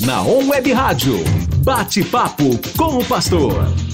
na On Web Rádio. Bate-papo com o pastor.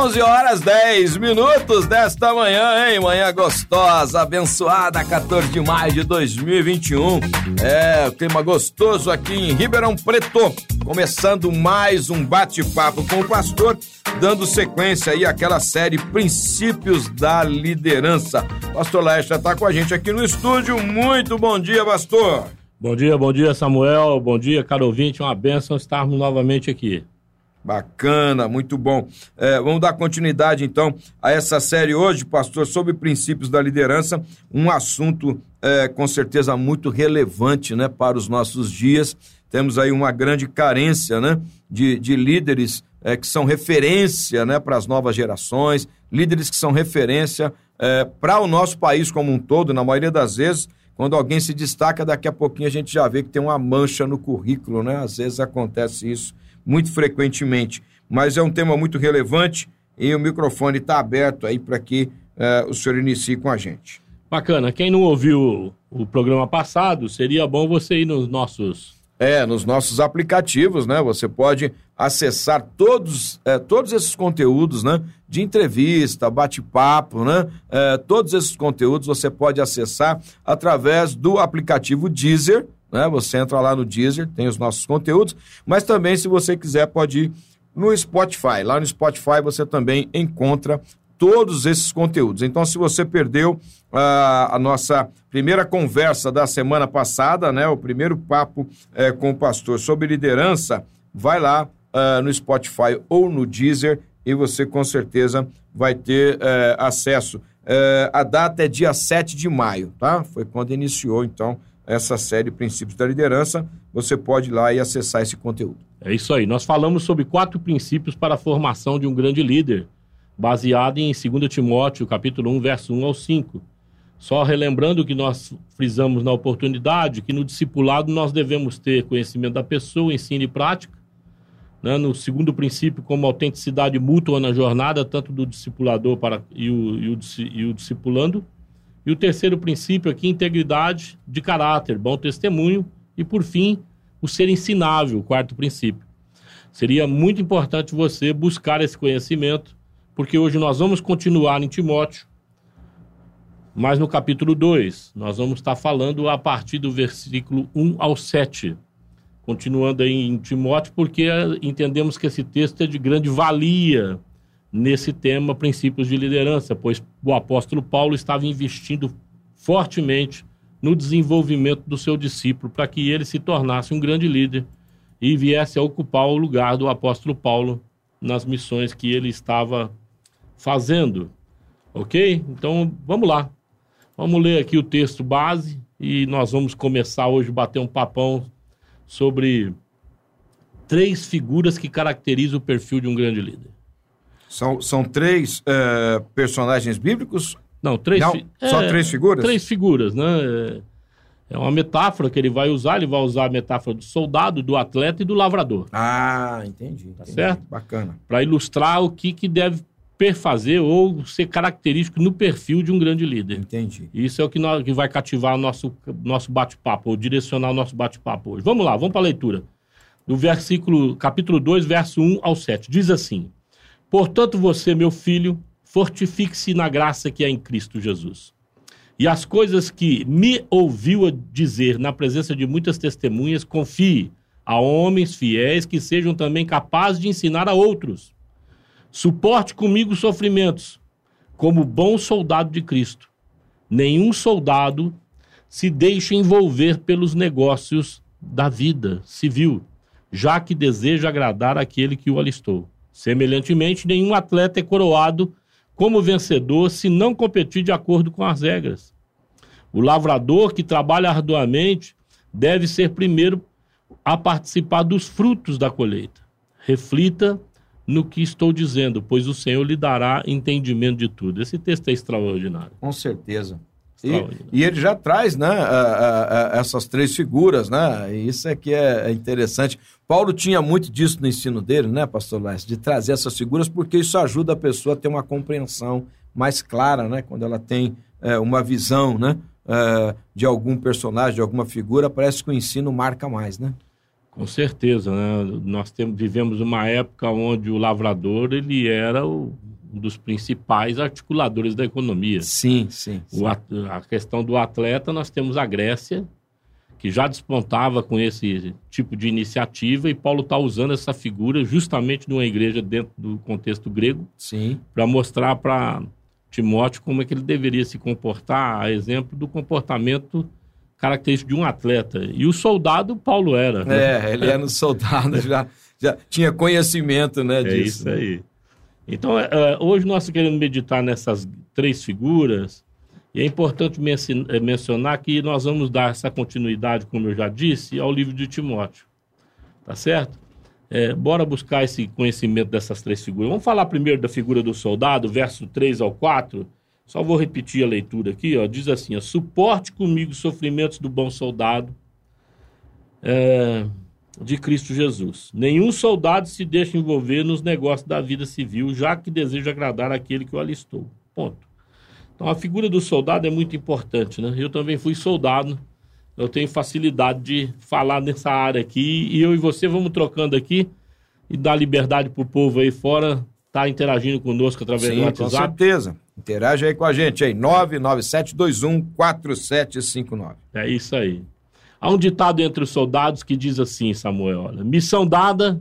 Onze horas 10 minutos desta manhã, hein? Manhã gostosa, abençoada, 14 de maio de 2021. É, clima gostoso aqui em Ribeirão Preto. Começando mais um bate-papo com o pastor, dando sequência aí àquela série Princípios da Liderança. Pastor Laestra está com a gente aqui no estúdio. Muito bom dia, pastor. Bom dia, bom dia, Samuel. Bom dia, caro ouvinte. Uma bênção estarmos novamente aqui. Bacana, muito bom. É, vamos dar continuidade então a essa série hoje, pastor, sobre princípios da liderança, um assunto é, com certeza muito relevante né, para os nossos dias. Temos aí uma grande carência né, de, de líderes é, que são referência né, para as novas gerações, líderes que são referência é, para o nosso país como um todo, na maioria das vezes. Quando alguém se destaca, daqui a pouquinho a gente já vê que tem uma mancha no currículo, né? Às vezes acontece isso muito frequentemente. Mas é um tema muito relevante e o microfone está aberto aí para que uh, o senhor inicie com a gente. Bacana. Quem não ouviu o programa passado, seria bom você ir nos nossos. É, nos nossos aplicativos, né? Você pode acessar todos, é, todos esses conteúdos, né? De entrevista, bate-papo, né? É, todos esses conteúdos você pode acessar através do aplicativo Deezer, né? Você entra lá no Deezer, tem os nossos conteúdos, mas também, se você quiser, pode ir no Spotify. Lá no Spotify você também encontra todos esses conteúdos. Então, se você perdeu uh, a nossa primeira conversa da semana passada, né? O primeiro papo uh, com o pastor sobre liderança, vai lá uh, no Spotify ou no Deezer e você com certeza vai ter eh, acesso. Eh, a data é dia 7 de maio, tá? Foi quando iniciou, então, essa série Princípios da Liderança, você pode ir lá e acessar esse conteúdo. É isso aí. Nós falamos sobre quatro princípios para a formação de um grande líder, baseado em 2 Timóteo, capítulo 1, verso 1 ao 5. Só relembrando que nós frisamos na oportunidade que no discipulado nós devemos ter conhecimento da pessoa, ensino e prática. Né? No segundo princípio, como autenticidade mútua na jornada, tanto do discipulador para, e, o, e, o, e o discipulando. E o terceiro princípio aqui, integridade de caráter, bom testemunho. E, por fim, o ser ensinável, o quarto princípio. Seria muito importante você buscar esse conhecimento, porque hoje nós vamos continuar em Timóteo, mas no capítulo 2, nós vamos estar falando a partir do versículo 1 ao 7. Continuando aí em Timóteo, porque entendemos que esse texto é de grande valia nesse tema princípios de liderança, pois o apóstolo Paulo estava investindo fortemente no desenvolvimento do seu discípulo para que ele se tornasse um grande líder e viesse a ocupar o lugar do apóstolo Paulo nas missões que ele estava fazendo. Ok? Então vamos lá. Vamos ler aqui o texto base e nós vamos começar hoje bater um papão sobre três figuras que caracterizam o perfil de um grande líder. São, são três uh, personagens bíblicos? Não, três. Não, só é, três figuras? Três figuras, né? É uma metáfora que ele vai usar, ele vai usar a metáfora do soldado, do atleta e do lavrador. Ah, entendi. Tá entendi. certo? Bacana. Para ilustrar o que, que deve perfazer ou ser característico no perfil de um grande líder. Entendi. Isso é o que, nós, que vai cativar o nosso, nosso bate-papo, ou direcionar o nosso bate-papo hoje. Vamos lá, vamos para a leitura. Do versículo, capítulo 2, verso 1 ao 7. Diz assim: Portanto, você, meu filho, fortifique-se na graça que é em Cristo Jesus. E as coisas que me ouviu dizer na presença de muitas testemunhas, confie a homens fiéis que sejam também capazes de ensinar a outros. Suporte comigo sofrimentos, como bom soldado de Cristo. Nenhum soldado se deixe envolver pelos negócios da vida civil, já que deseja agradar aquele que o alistou. Semelhantemente, nenhum atleta é coroado como vencedor se não competir de acordo com as regras. O lavrador que trabalha arduamente deve ser primeiro a participar dos frutos da colheita. Reflita no que estou dizendo, pois o Senhor lhe dará entendimento de tudo. Esse texto é extraordinário. Com certeza. E, e, ele já traz né, a, a, a essas três figuras, né? E isso é que é, é interessante. Paulo tinha muito disso no ensino dele, né, pastor Leste? De trazer essas figuras, porque isso ajuda a pessoa a ter uma compreensão mais clara, né? Quando ela tem é, uma visão, né? É, de algum personagem, de alguma figura, parece que o ensino marca mais, né? Com certeza, né? Nós temos, vivemos uma época onde o lavrador ele era o, um dos principais articuladores da economia. Sim, sim. sim. O, a questão do atleta, nós temos a Grécia, que já despontava com esse tipo de iniciativa, e Paulo está usando essa figura justamente numa igreja dentro do contexto grego, para mostrar para Timóteo como é que ele deveria se comportar, a exemplo do comportamento característico de um atleta. E o soldado, Paulo era. Né? É, ele era um soldado, já, já tinha conhecimento né, disso. É isso aí. Então, é, é, hoje nós queremos meditar nessas três figuras, e é importante é, mencionar que nós vamos dar essa continuidade, como eu já disse, ao livro de Timóteo. Tá certo? É, bora buscar esse conhecimento dessas três figuras. Vamos falar primeiro da figura do soldado, verso 3 ao 4. Só vou repetir a leitura aqui, ó. Diz assim: ó, suporte comigo os sofrimentos do bom soldado é, de Cristo Jesus. Nenhum soldado se deixa envolver nos negócios da vida civil, já que deseja agradar aquele que o alistou. Ponto. Então a figura do soldado é muito importante, né? Eu também fui soldado eu tenho facilidade de falar nessa área aqui e eu e você vamos trocando aqui e dar liberdade para o povo aí fora estar tá interagindo conosco através Sim, do WhatsApp. com certeza. Interage aí com a gente aí, 997214759. É isso aí. Há um ditado entre os soldados que diz assim, Samuel, olha, missão dada...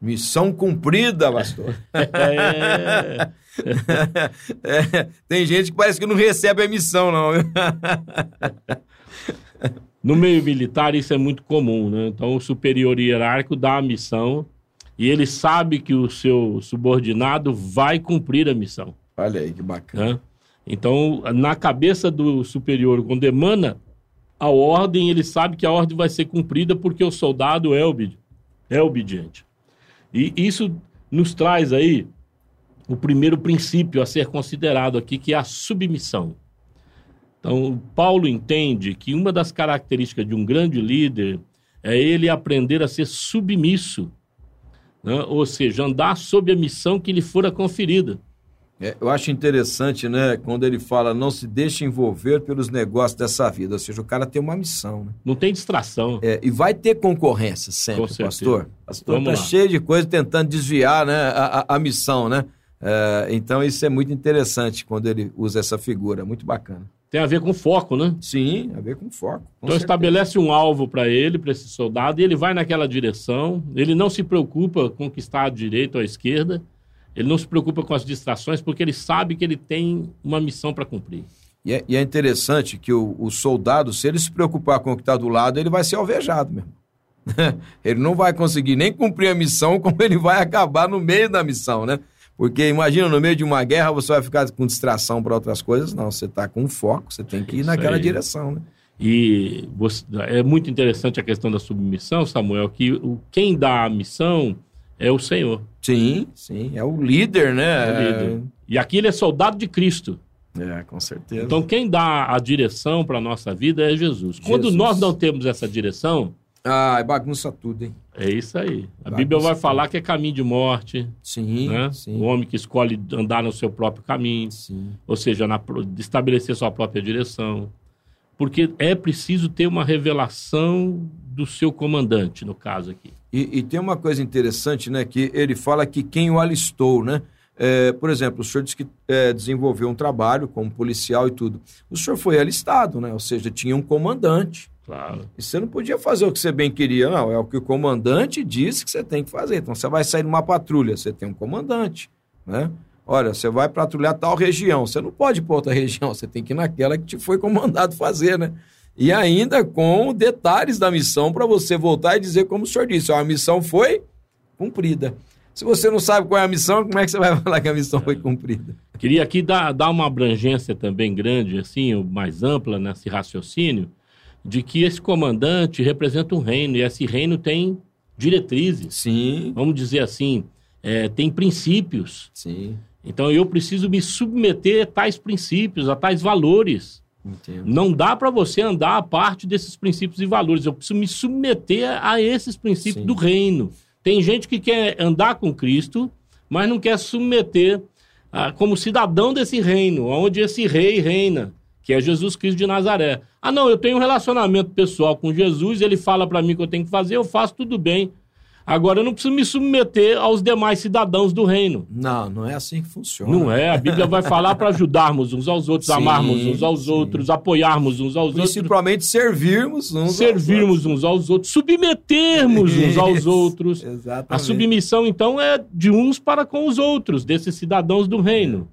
Missão cumprida, pastor. é... é, tem gente que parece que não recebe a missão, não. No meio militar, isso é muito comum, né? Então, o superior hierárquico dá a missão e ele sabe que o seu subordinado vai cumprir a missão. Olha aí, que bacana. Né? Então, na cabeça do superior, quando emana a ordem, ele sabe que a ordem vai ser cumprida porque o soldado é, obedi é obediente. E isso nos traz aí o primeiro princípio a ser considerado aqui, que é a submissão. Então, Paulo entende que uma das características de um grande líder é ele aprender a ser submisso, né? ou seja, andar sob a missão que lhe fora conferida. É, eu acho interessante, né, quando ele fala não se deixe envolver pelos negócios dessa vida, ou seja, o cara tem uma missão. Né? Não tem distração. É, e vai ter concorrência sempre, Com pastor. Pastor está cheio de coisa tentando desviar né, a, a, a missão, né? É, então isso é muito interessante quando ele usa essa figura, muito bacana. Tem a ver com foco, né? Sim, a ver com foco. Com então certeza. estabelece um alvo para ele, para esse soldado, e ele vai naquela direção. Ele não se preocupa com que está à direita ou à esquerda. Ele não se preocupa com as distrações, porque ele sabe que ele tem uma missão para cumprir. E é, e é, interessante que o, o, soldado, se ele se preocupar com o que está do lado, ele vai ser alvejado mesmo. ele não vai conseguir nem cumprir a missão, como ele vai acabar no meio da missão, né? Porque imagina, no meio de uma guerra, você vai ficar com distração para outras coisas. Não, você está com foco, você tem que ir Isso naquela aí. direção. Né? E você, é muito interessante a questão da submissão, Samuel, que o, quem dá a missão é o Senhor. Sim, sim, é o líder, né? É o líder. E aqui ele é soldado de Cristo. É, com certeza. Então quem dá a direção para a nossa vida é Jesus. Jesus. Quando nós não temos essa direção, ah, bagunça tudo, hein? É isso aí. A bagunça Bíblia vai falar que é caminho de morte. Sim, né? sim. O homem que escolhe andar no seu próprio caminho. Sim. Ou seja, na, estabelecer sua própria direção. Porque é preciso ter uma revelação do seu comandante, no caso aqui. E, e tem uma coisa interessante, né? Que ele fala que quem o alistou, né? É, por exemplo, o senhor disse que é, desenvolveu um trabalho como policial e tudo. O senhor foi alistado, né? Ou seja, tinha um comandante. Claro. E você não podia fazer o que você bem queria, não. É o que o comandante disse que você tem que fazer. Então você vai sair numa patrulha, você tem um comandante, né? Olha, você vai patrulhar tal região, você não pode ir para outra região, você tem que ir naquela que te foi comandado fazer, né? E ainda com detalhes da missão para você voltar e dizer como o senhor disse, ó, a missão foi cumprida. Se você não sabe qual é a missão, como é que você vai falar que a missão foi cumprida? Queria aqui dar, dar uma abrangência também grande, assim, mais ampla nesse raciocínio, de que esse comandante representa um reino, e esse reino tem diretrizes. Sim. Vamos dizer assim, é, tem princípios. Sim. Então eu preciso me submeter a tais princípios, a tais valores. Entendo. Não dá para você andar a parte desses princípios e valores. Eu preciso me submeter a esses princípios Sim. do reino. Tem gente que quer andar com Cristo, mas não quer submeter ah, como cidadão desse reino, onde esse rei reina, que é Jesus Cristo de Nazaré. Ah, não, eu tenho um relacionamento pessoal com Jesus, ele fala para mim o que eu tenho que fazer, eu faço tudo bem. Agora eu não preciso me submeter aos demais cidadãos do reino. Não, não é assim que funciona. Não é. A Bíblia vai falar para ajudarmos uns aos outros, Sim, amarmos uns aos sim. outros, apoiarmos uns aos outros, Principalmente servirmos uns aos servirmos uns aos outros, submetermos uns aos Isso, outros. Exatamente. A submissão, então, é de uns para com os outros, desses cidadãos do reino.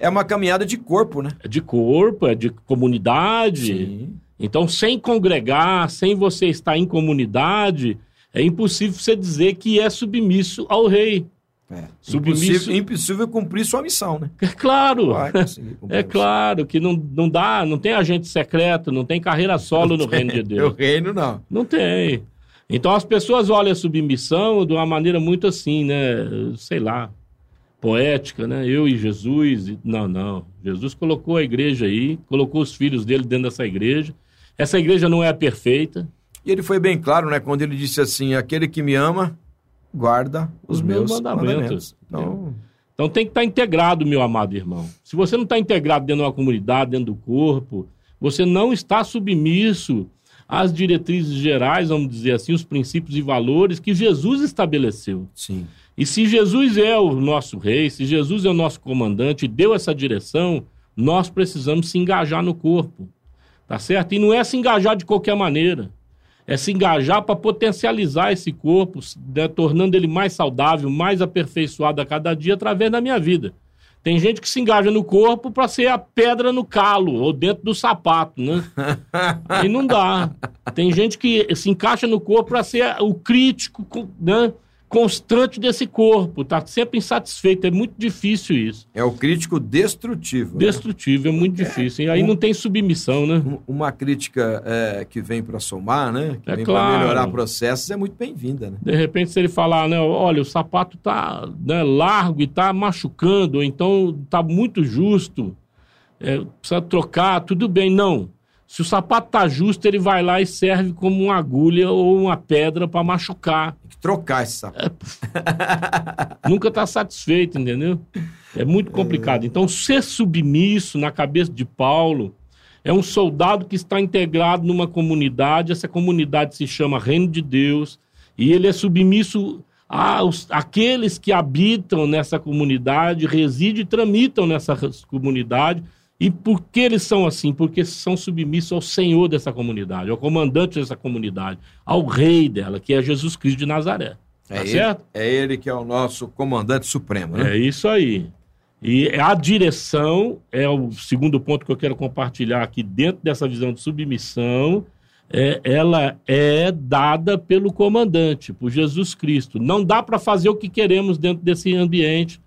É uma caminhada de corpo, né? É de corpo, é de comunidade. Então, sem congregar, sem você estar em comunidade, é impossível você dizer que é submisso ao rei. É. Submisso- Impossível, impossível cumprir sua missão, né? É claro. Vai conseguir cumprir É claro que não, não dá, não tem agente secreto, não tem carreira solo no reino de O Deus. reino não. Não tem. Então as pessoas olham a submissão de uma maneira muito assim, né? Sei lá, poética, né? Eu e Jesus. e- Não, não. Jesus colocou a igreja aí, colocou os filhos dele dentro dessa igreja. Essa igreja não é perfeita. E ele foi bem claro, né? Quando ele disse assim: aquele que me ama, guarda os, Os meus mandamentos. mandamentos. Então, Então tem que estar integrado, meu amado irmão. Se você não está integrado dentro de uma comunidade, dentro do corpo, você não está submisso às diretrizes gerais, vamos dizer assim, os princípios e valores que Jesus estabeleceu. sim. E se Jesus é o nosso rei, se Jesus é o nosso comandante e deu essa direção, nós precisamos se engajar no corpo. Tá certo? E não é se engajar de qualquer maneira. É se engajar para potencializar esse corpo, né, tornando ele mais saudável, mais aperfeiçoado a cada dia através da minha vida. Tem gente que se engaja no corpo para ser a pedra no calo ou dentro do sapato, né? Aí não dá. Tem gente que se encaixa no corpo para ser o crítico, né? Constante desse corpo, tá sempre insatisfeito, é muito difícil isso. É o crítico destrutivo. né? Destrutivo, é muito difícil. E aí não tem submissão, né? Um- Uma crítica é, que vem para somar, né? Que É vem claro. para melhorar processos é muito bem-vinda, né? De repente, se ele falar, né, olha, o sapato tá né, largo e tá machucando, ou então tá muito justo, é, precisa trocar, tudo bem. Não. Se o sapato tá justo, ele vai lá e serve como uma agulha ou uma pedra para machucar. Tem que trocar esse sapato. Nunca está satisfeito, entendeu? É muito complicado. Então, ser submisso na cabeça de Paulo é um soldado que está integrado numa comunidade, essa comunidade se chama Reino de Deus, e ele é submisso aos, àqueles que habitam nessa comunidade, residem e tramitam nessa comunidade. E por que eles são assim? Porque são submissos ao Senhor dessa comunidade, ao comandante dessa comunidade, ao rei dela, que é Jesus Cristo de Nazaré. Tá É, ele, certo? é ele que é o nosso comandante supremo, né? É isso aí. E a direção é o segundo ponto que eu quero compartilhar aqui dentro dessa visão de submissão. É, ela é dada pelo comandante, por Jesus Cristo. Não dá para fazer o que queremos dentro desse ambiente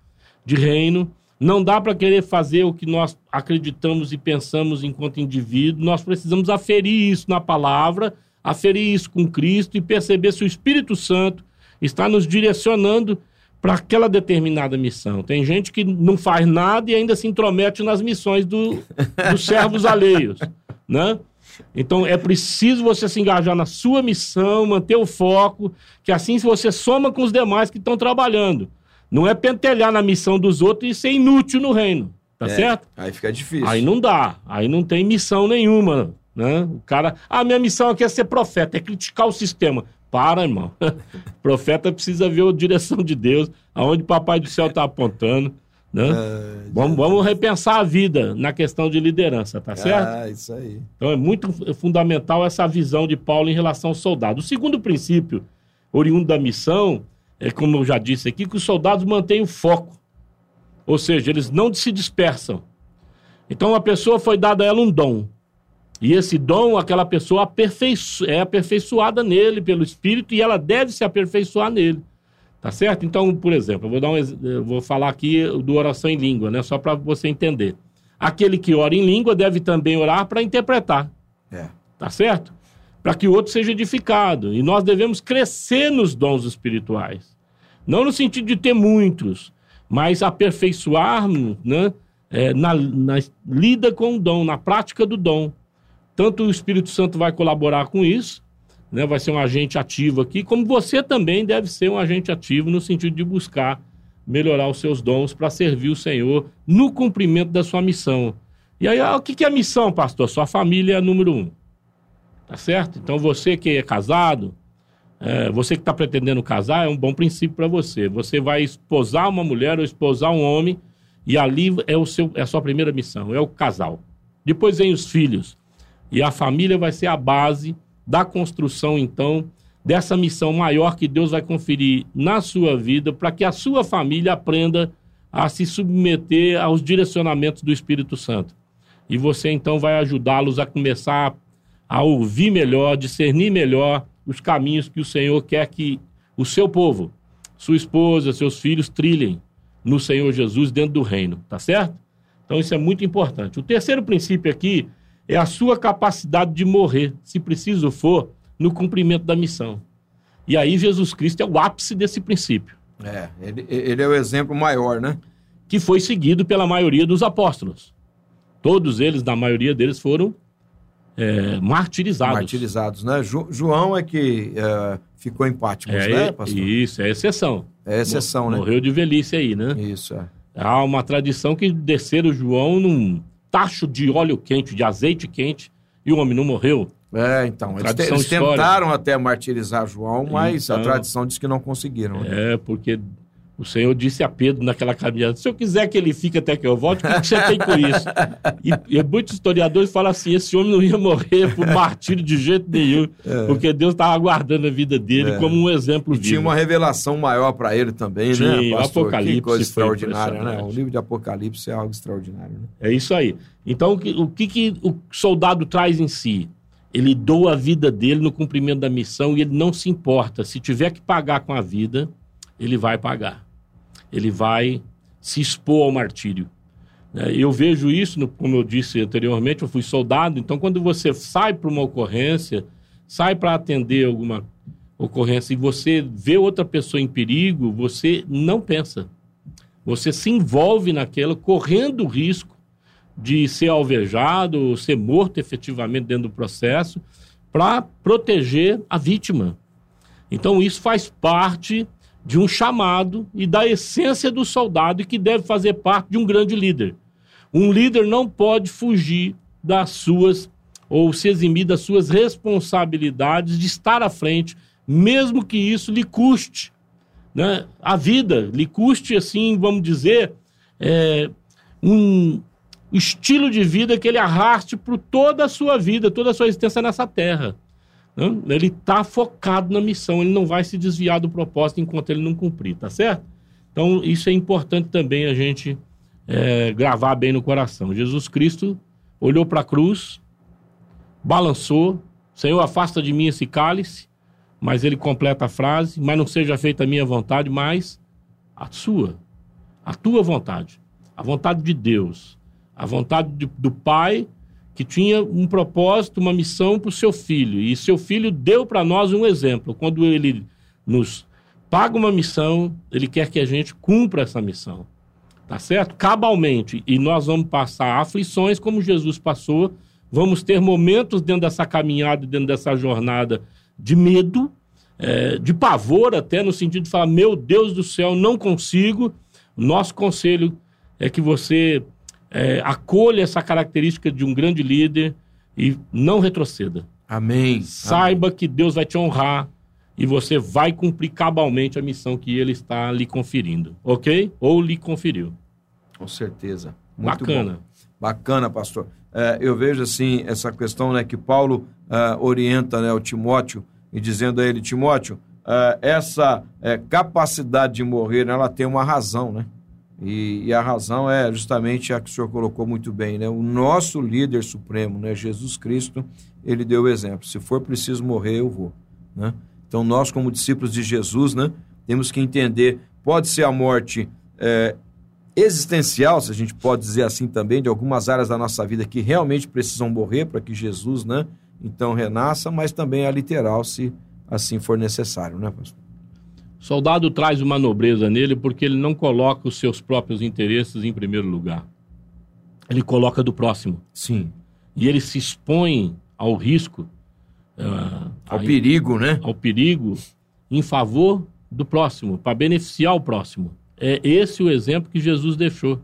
de reino. Não dá para querer fazer o que nós acreditamos e pensamos enquanto indivíduo. Nós precisamos aferir isso na palavra, aferir isso com Cristo e perceber se o Espírito Santo está nos direcionando para aquela determinada missão. Tem gente que não faz nada e ainda se intromete nas missões do, dos servos alheios, né? Então é preciso você se engajar na sua missão, manter o foco, que assim você soma com os demais que estão trabalhando. Não é pentelhar na missão dos outros e ser inútil no reino, tá É, certo? Aí fica difícil. Aí não dá, aí não tem missão nenhuma, né? O cara, ah, minha missão aqui é ser profeta, é criticar o sistema. Para, irmão. profeta precisa ver a direção de Deus, aonde o papai do céu está apontando, né? É, Vamos, vamos repensar a vida na questão de liderança, tá certo? Ah, isso aí. Então é muito fu- fundamental essa visão de Paulo em relação ao soldado. O segundo princípio, oriundo da missão, é como eu já disse aqui, que os soldados mantêm o foco. Ou seja, eles não se dispersam. Então a pessoa foi dada a ela um dom. E esse dom, aquela pessoa aperfeiço- é aperfeiçoada nele pelo Espírito e ela deve se aperfeiçoar nele. Tá certo? Então, por exemplo, eu vou, dar um, ex- eu vou falar aqui do oração em língua, né? Só para você entender. Aquele que ora em língua deve também orar para interpretar. É. Tá certo? Para que o outro seja edificado. E nós devemos crescer nos dons espirituais. Não no sentido de ter muitos, mas aperfeiçoarmos né, é, na, na lida com o dom, na prática do dom. Tanto o Espírito Santo vai colaborar com isso, né, vai ser um agente ativo aqui, como você também deve ser um agente ativo no sentido de buscar melhorar os seus dons para servir o Senhor no cumprimento da sua missão. E aí, ah, o que é missão, pastor? Sua família é número um. Tá certo? Então, você que é casado, é, você que está pretendendo casar, é um bom princípio para você. Você vai esposar uma mulher ou esposar um homem, e ali é, o seu, é a sua primeira missão, é o casal. Depois vem os filhos. E a família vai ser a base da construção, então, dessa missão maior que Deus vai conferir na sua vida, para que a sua família aprenda a se submeter aos direcionamentos do Espírito Santo. E você então vai ajudá-los a começar a ouvir melhor, discernir melhor os caminhos que o Senhor quer que o seu povo, sua esposa, seus filhos trilhem no Senhor Jesus dentro do reino, tá certo? Então isso é muito importante. O terceiro princípio aqui é a sua capacidade de morrer, se preciso for, no cumprimento da missão. E aí Jesus Cristo é o ápice desse princípio. É, ele, ele é o exemplo maior, né? Que foi seguido pela maioria dos apóstolos. Todos eles, na maioria deles, foram é, martirizados. Martirizados, né? Jo, João é que é, ficou em Patmos, é, né, pastor? Isso, é exceção. É exceção, né? Morreu de velhice aí, né? Isso, é. Há uma tradição que desceram João num tacho de óleo quente, de azeite quente, e o homem não morreu. É, então. Eles, te, eles tentaram até martirizar João, mas então, a tradição diz que não conseguiram. Né? É, porque o Senhor disse a Pedro naquela caminhada: se eu quiser que ele fique até que eu volte, o que, você tem com isso? E, e, muitos historiadores falam assim: esse homem não ia morrer por martírio de jeito nenhum, é. porque Deus estava aguardando a vida dele é. como um exemplo e vivo. Tinha uma revelação maior para ele também, Sim, né? Pastor? Apocalipse. Que coisa extraordinária, né? O livro de Apocalipse é algo extraordinário. Né? É isso aí. Então, o que, o que, que o soldado traz em si? Ele doa a vida dele no cumprimento da missão e ele não se importa. Se tiver que pagar com a vida, ele vai pagar. Ele vai se expor ao martírio. É, eu vejo isso, como eu disse anteriormente, eu fui soldado, então quando você sai para uma ocorrência, sai para atender alguma ocorrência e você vê outra pessoa em perigo, você não pensa. Você se envolve naquela, correndo o risco de ser alvejado, ser morto efetivamente dentro do processo, para proteger a vítima. Então, isso faz parte de um chamado e da essência do soldado e que deve fazer parte de um grande líder. Um líder não pode fugir das suas ou se eximir das suas responsabilidades de estar à frente, mesmo que isso lhe custe né, a vida, lhe custe, assim, vamos dizer, é, um, estilo de vida que ele arraste por toda a sua vida, toda a sua existência nessa terra. Né? Ele está focado na missão, ele não vai se desviar do propósito enquanto ele não cumprir, tá certo? Então, isso é importante também a gente é, gravar bem no coração. Jesus Cristo olhou para a cruz, balançou, Senhor, afasta de mim esse cálice, mas ele completa a frase, mas não seja feita a minha vontade, mas a sua, a tua vontade, a vontade de Deus a vontade de, do pai que tinha um propósito, uma missão para o seu filho. E seu filho deu para nós um exemplo. Quando ele nos paga uma missão, ele quer que a gente cumpra essa missão. Tá certo? Cabalmente. E nós vamos passar aflições como Jesus passou. Vamos ter momentos dentro dessa caminhada, dentro dessa jornada de medo, é, de pavor até, no sentido de falar: meu Deus do céu, não consigo. Nosso conselho é que você é, acolha essa característica de um grande líder e não retroceda. Amém. Saiba Amém. que Deus vai te honrar e você vai cumprir cabalmente a missão que ele está lhe conferindo, ok? Ou lhe conferiu. Com certeza. Muito Bacana. Bom. Bacana, pastor. É, eu vejo assim essa questão né, que Paulo uh, orienta né, o Timóteo e dizendo a ele, Timóteo, uh, essa uh, capacidade de morrer, ela tem uma razão, né? E, e, a razão é justamente a que o senhor colocou muito bem, né? O nosso líder supremo, né? Jesus Cristo, ele deu o exemplo. Se for preciso morrer, eu vou, né? Então nós, como discípulos de Jesus, né? Temos que entender, pode ser a morte é, existencial, se a gente pode dizer assim também, de algumas áreas da nossa vida que realmente precisam morrer para que Jesus, né? Então renasça, mas também a literal, se assim for necessário, né, pastor? Soldado traz uma nobreza nele porque ele não coloca os seus próprios interesses em primeiro lugar. Ele coloca do próximo. Sim. E ele se expõe ao risco. Uh, ao perigo, né? Ao perigo em favor do próximo, para beneficiar o próximo. é esse o exemplo que Jesus deixou.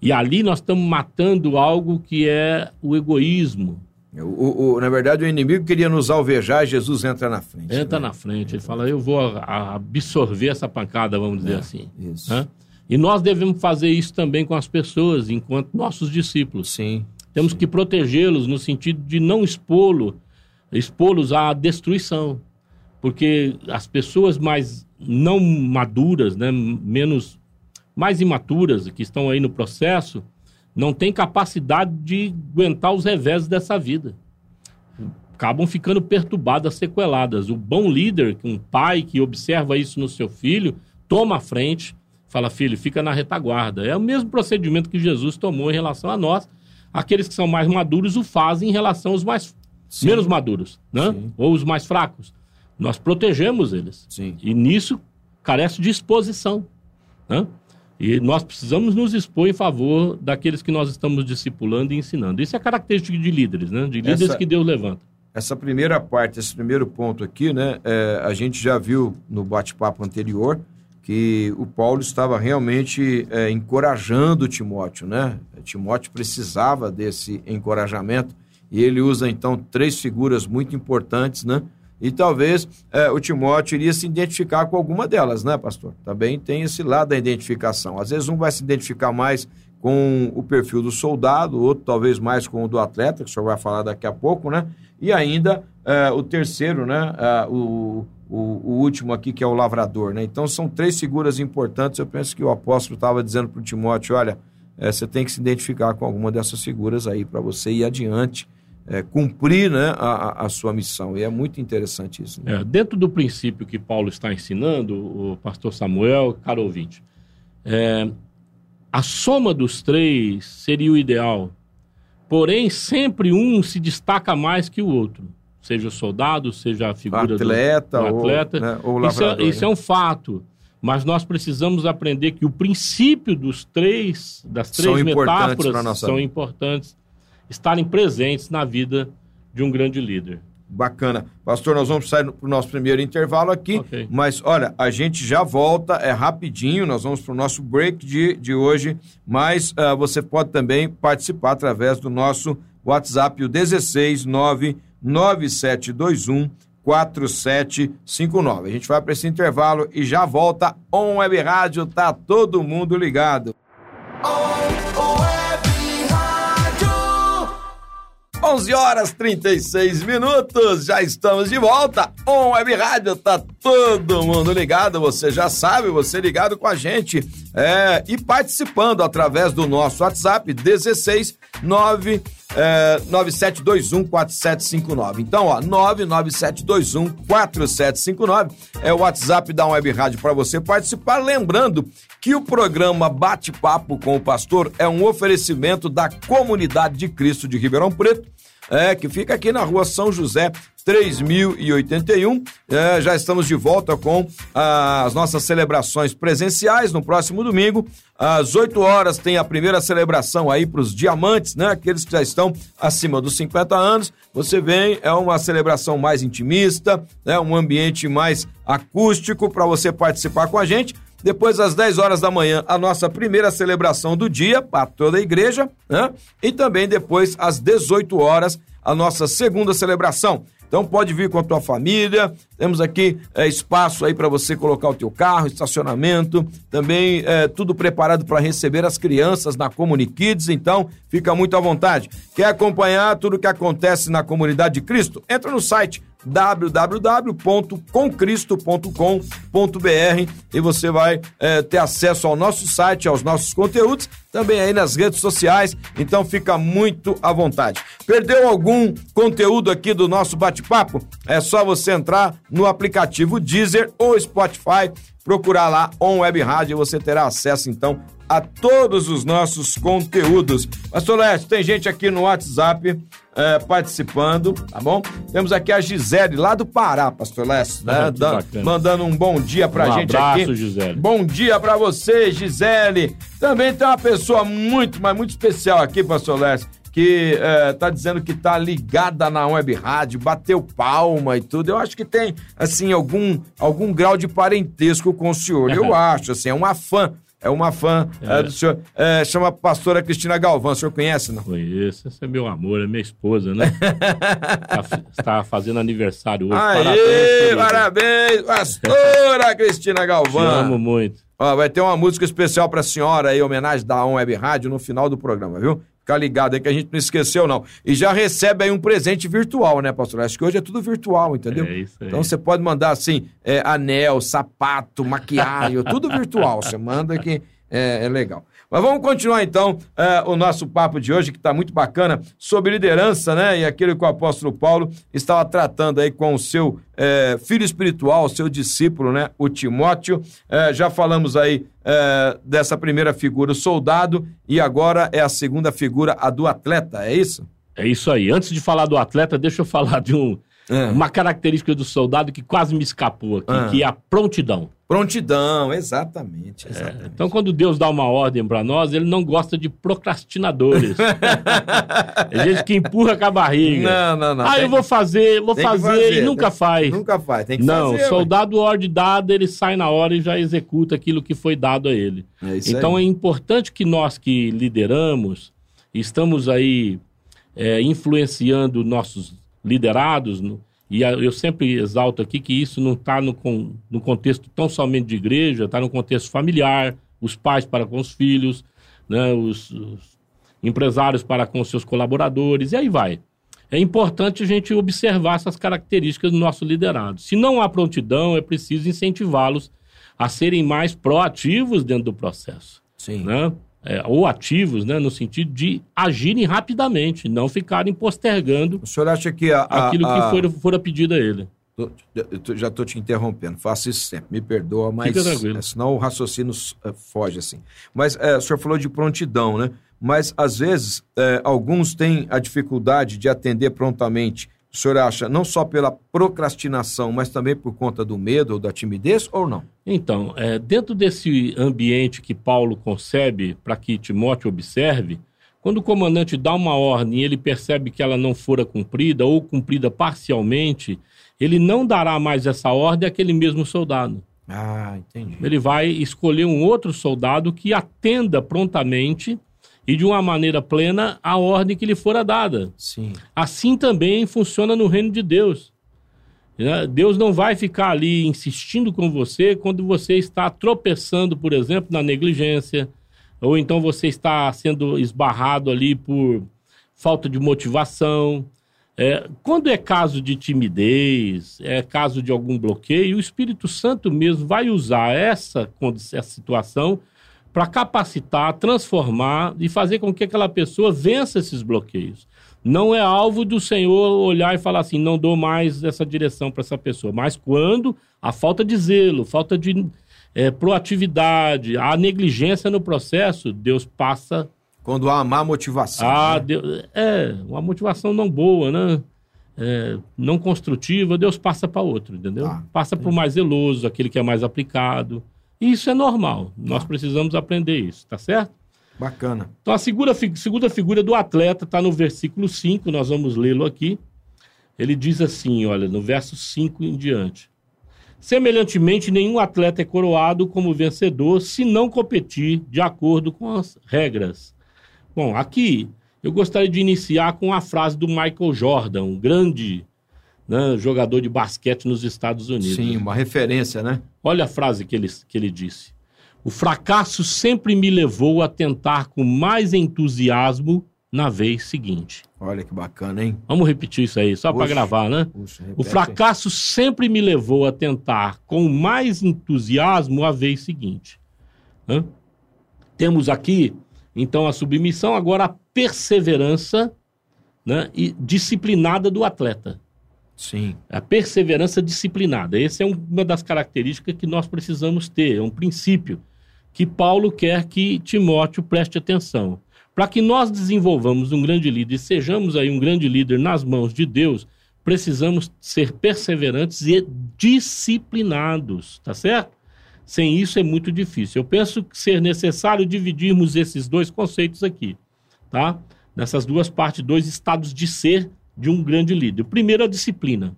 E ali nós estamos matando algo que é o egoísmo. O, o, na verdade, o inimigo queria nos alvejar, Jesus entra na frente. Entra né? na frente, ele fala: Eu vou absorver essa pancada, vamos dizer é, assim. Isso. Né? E nós devemos fazer isso também com as pessoas, enquanto nossos discípulos. Sim. Temos sim. que protegê-los no sentido de não expô-los expô-los à destruição. Porque as pessoas mais não maduras, né, menos mais imaturas que estão aí no processo, não têm capacidade de aguentar os revés dessa vida. Acabam ficando perturbadas, sequeladas. O bom líder, um pai que observa isso no seu filho, toma a frente, fala, filho, fica na retaguarda. É o mesmo procedimento que Jesus tomou em relação a nós. Aqueles que são mais maduros o fazem em relação aos mais Sim. menos maduros, né? Sim. Ou os mais fracos. Nós protegemos eles. Sim. E nisso carece de exposição, né? E nós precisamos nos expor em favor daqueles que nós estamos discipulando e ensinando. Isso é característica de líderes, né? De líderes essa, que Deus levanta. Essa primeira parte, esse primeiro ponto aqui, né? É, a gente já viu no bate-papo anterior que o Paulo estava realmente é, encorajando Timóteo, né? Timóteo precisava desse encorajamento e ele usa então três figuras muito importantes, né? E talvez é, o Timóteo iria se identificar com alguma delas, né, pastor? Também tem esse lado da identificação. Às vezes um vai se identificar mais com o perfil do soldado, outro talvez mais com o do atleta, que o senhor vai falar daqui a pouco, né? E ainda é, o terceiro, né? É, o, o, o, último aqui, que é o lavrador, né? Então são três figuras importantes. Eu penso que o apóstolo estava dizendo para o Timóteo: olha, você tem que se identificar com alguma dessas figuras aí para você ir adiante é, cumprir né, a, a, sua missão. E é muito interessante isso. Né? É, dentro do princípio que Paulo está ensinando, o pastor Samuel, caro ouvinte, é, a soma dos três seria o ideal. Porém, sempre um se destaca mais que o outro. Seja o soldado, seja a figura atleta, do, do atleta. Ou, né, ou isso, é, lavrador, isso é um fato. Mas nós precisamos aprender que o princípio dos três, das três são metáforas importantes são importantes estarem presentes na vida de um grande líder. Bacana. Pastor, nós vamos sair para o nosso primeiro intervalo aqui, okay. mas olha, a gente já volta, é rapidinho, nós vamos para o nosso break de, de hoje, mas uh, você pode também participar através do nosso WhatsApp, o 169 9721 4759. A gente vai para esse intervalo e já volta on Web Rádio, tá todo mundo ligado. On, 11 horas 36 minutos, já estamos de volta. On Web Rádio, tá todo mundo ligado, você já sabe, você ligado com a gente. É, e participando através do nosso WhatsApp 16 9 é, 97214759. Então, ó, 997214759 é o WhatsApp da Web Rádio para você participar. Lembrando que o programa Bate-Papo com o Pastor é um oferecimento da Comunidade de Cristo de Ribeirão Preto é, que fica aqui na rua São José, 3081. É, já estamos de volta com ah, as nossas celebrações presenciais no próximo domingo. Às 8 horas tem a primeira celebração aí para os diamantes, né? Aqueles que já estão acima dos 50 anos. Você vem, é uma celebração mais intimista, né? um ambiente mais acústico para você participar com a gente. Depois, às 10 horas da manhã, a nossa primeira celebração do dia para toda a igreja, né? E também depois, às 18 horas, a nossa segunda celebração. Então pode vir com a tua família. Temos aqui é, espaço aí para você colocar o teu carro, estacionamento, também é, tudo preparado para receber as crianças na Comunikids. Então fica muito à vontade. Quer acompanhar tudo o que acontece na comunidade de Cristo? Entra no site www.comcristo.com.br e você vai é, ter acesso ao nosso site, aos nossos conteúdos, também aí nas redes sociais, então fica muito à vontade. Perdeu algum conteúdo aqui do nosso bate-papo? É só você entrar no aplicativo Deezer ou Spotify, procurar lá On Web Rádio e você terá acesso então a todos os nossos conteúdos. Pastor Leste, tem gente aqui no WhatsApp é, participando, tá bom? Temos aqui a Gisele, lá do Pará, Pastor Leste, né? Da, mandando um bom dia pra um gente abraço, aqui. Gisele. Bom dia pra você, Gisele. Também tem uma pessoa muito, mas muito especial aqui, Pastor Leste, que está dizendo que está ligada na web rádio, bateu palma e tudo. Eu acho que tem, assim, algum, algum grau de parentesco com o senhor. Eu acho, assim, é uma fã. É uma fã é. É, do senhor. É, chama pastora Cristina Galvão. O senhor conhece, não? Conheço. Essa é meu amor, é minha esposa, né? está, está fazendo aniversário hoje. Aê, parabéns, parabéns, pastora Cristina Galvão. Te amo muito. Ó, vai ter uma música especial pra senhora aí, homenagem da On Web Rádio no final do programa, viu? Fica ligado aí que a gente não esqueceu, não. E já recebe aí um presente virtual, né, pastor? Acho que hoje é tudo virtual, entendeu? É isso aí. Então você pode mandar assim, é, anel, sapato, maquiagem, tudo virtual. Você manda que é, é legal. Mas vamos continuar então uh, o nosso papo de hoje, que está muito bacana, sobre liderança, né? E aquilo que o apóstolo Paulo estava tratando aí com o seu uh, filho espiritual, o seu discípulo, né? O Timóteo. Uh, já falamos aí dessa primeira figura, o soldado, e agora é a segunda figura, a do atleta, é isso? É isso aí. Antes de falar do atleta, deixa eu falar de um, uma característica do soldado que quase me escapou aqui, que é a prontidão. Prontidão, exatamente. exatamente. É, então, quando Deus dá uma ordem para nós, ele não gosta de procrastinadores. é gente que empurra com a barriga. Não, não, não. Ah, eu vou fazer, vou fazer, fazer, e nunca tem, faz. Nunca faz, tem que não, fazer. Não, soldado ordem dada, ele sai na hora e já executa aquilo que foi dado a ele. É então, aí. é importante que nós que lideramos, estamos aí é, influenciando nossos liderados. No, e eu sempre exalto aqui que isso não está no, no contexto tão somente de igreja, está no contexto familiar, os pais para com os filhos, né, os, os empresários para com seus colaboradores, e aí vai. É importante a gente observar essas características do nosso liderado. Se não há prontidão, é preciso incentivá-los a serem mais proativos dentro do processo. Sim. Né? É, ou ativos, né, no sentido de agirem rapidamente, não ficarem postergando o senhor acha que a, a, aquilo que for, for a pedido a ele. Eu já estou te interrompendo, faço isso sempre, me perdoa, mas é, senão o raciocínio é, foge assim. Mas é, o senhor falou de prontidão, né? Mas às vezes é, alguns têm a dificuldade de atender prontamente o senhor acha não só pela procrastinação, mas também por conta do medo ou da timidez, ou não? Então, é, dentro desse ambiente que Paulo concebe para que Timóteo observe, quando o comandante dá uma ordem e ele percebe que ela não fora cumprida ou cumprida parcialmente, ele não dará mais essa ordem àquele mesmo soldado. Ah, entendi. Ele vai escolher um outro soldado que atenda prontamente e de uma maneira plena a ordem que lhe fora dada. Sim. Assim também funciona no reino de Deus. Né? Deus não vai ficar ali insistindo com você quando você está tropeçando, por exemplo, na negligência, ou então você está sendo esbarrado ali por falta de motivação. É, quando é caso de timidez, é caso de algum bloqueio, o Espírito Santo mesmo vai usar essa, essa situação para capacitar, transformar e fazer com que aquela pessoa vença esses bloqueios. Não é alvo do Senhor olhar e falar assim, não dou mais essa direção para essa pessoa. Mas quando a falta de zelo, falta de é, proatividade, a negligência no processo, Deus passa. Quando há má motivação. Ah, né? Deus, é, uma motivação não boa, né? É, não construtiva, Deus passa para outro, entendeu? Ah, passa para o mais zeloso, aquele que é mais aplicado. E isso é normal. Nós tá. precisamos aprender isso, tá certo? Bacana. Então a segunda, segunda figura do atleta está no versículo 5, nós vamos lê-lo aqui. Ele diz assim, olha, no verso 5 em diante. Semelhantemente, nenhum atleta é coroado como vencedor se não competir de acordo com as regras. Bom, aqui eu gostaria de iniciar com a frase do Michael Jordan, um grande né, jogador de basquete nos Estados Unidos. Sim, uma referência, né? Olha a frase que ele, que ele disse. O fracasso sempre me levou a tentar com mais entusiasmo na vez seguinte. Olha que bacana, hein? Vamos repetir isso aí, só para gravar, né? Puxa, o fracasso sempre me levou a tentar com mais entusiasmo a vez seguinte. Hã? Temos aqui, então, a submissão, agora a perseverança né, e disciplinada do atleta. Sim. A perseverança disciplinada. Essa é uma das características que nós precisamos ter, é um princípio que Paulo quer que Timóteo preste atenção. Para que nós desenvolvamos um grande líder e sejamos aí um grande líder nas mãos de Deus, precisamos ser perseverantes e disciplinados, tá certo? Sem isso é muito difícil. Eu penso que ser necessário dividirmos esses dois conceitos aqui, tá? nessas duas partes, dois estados de ser de um grande líder. Primeiro a disciplina.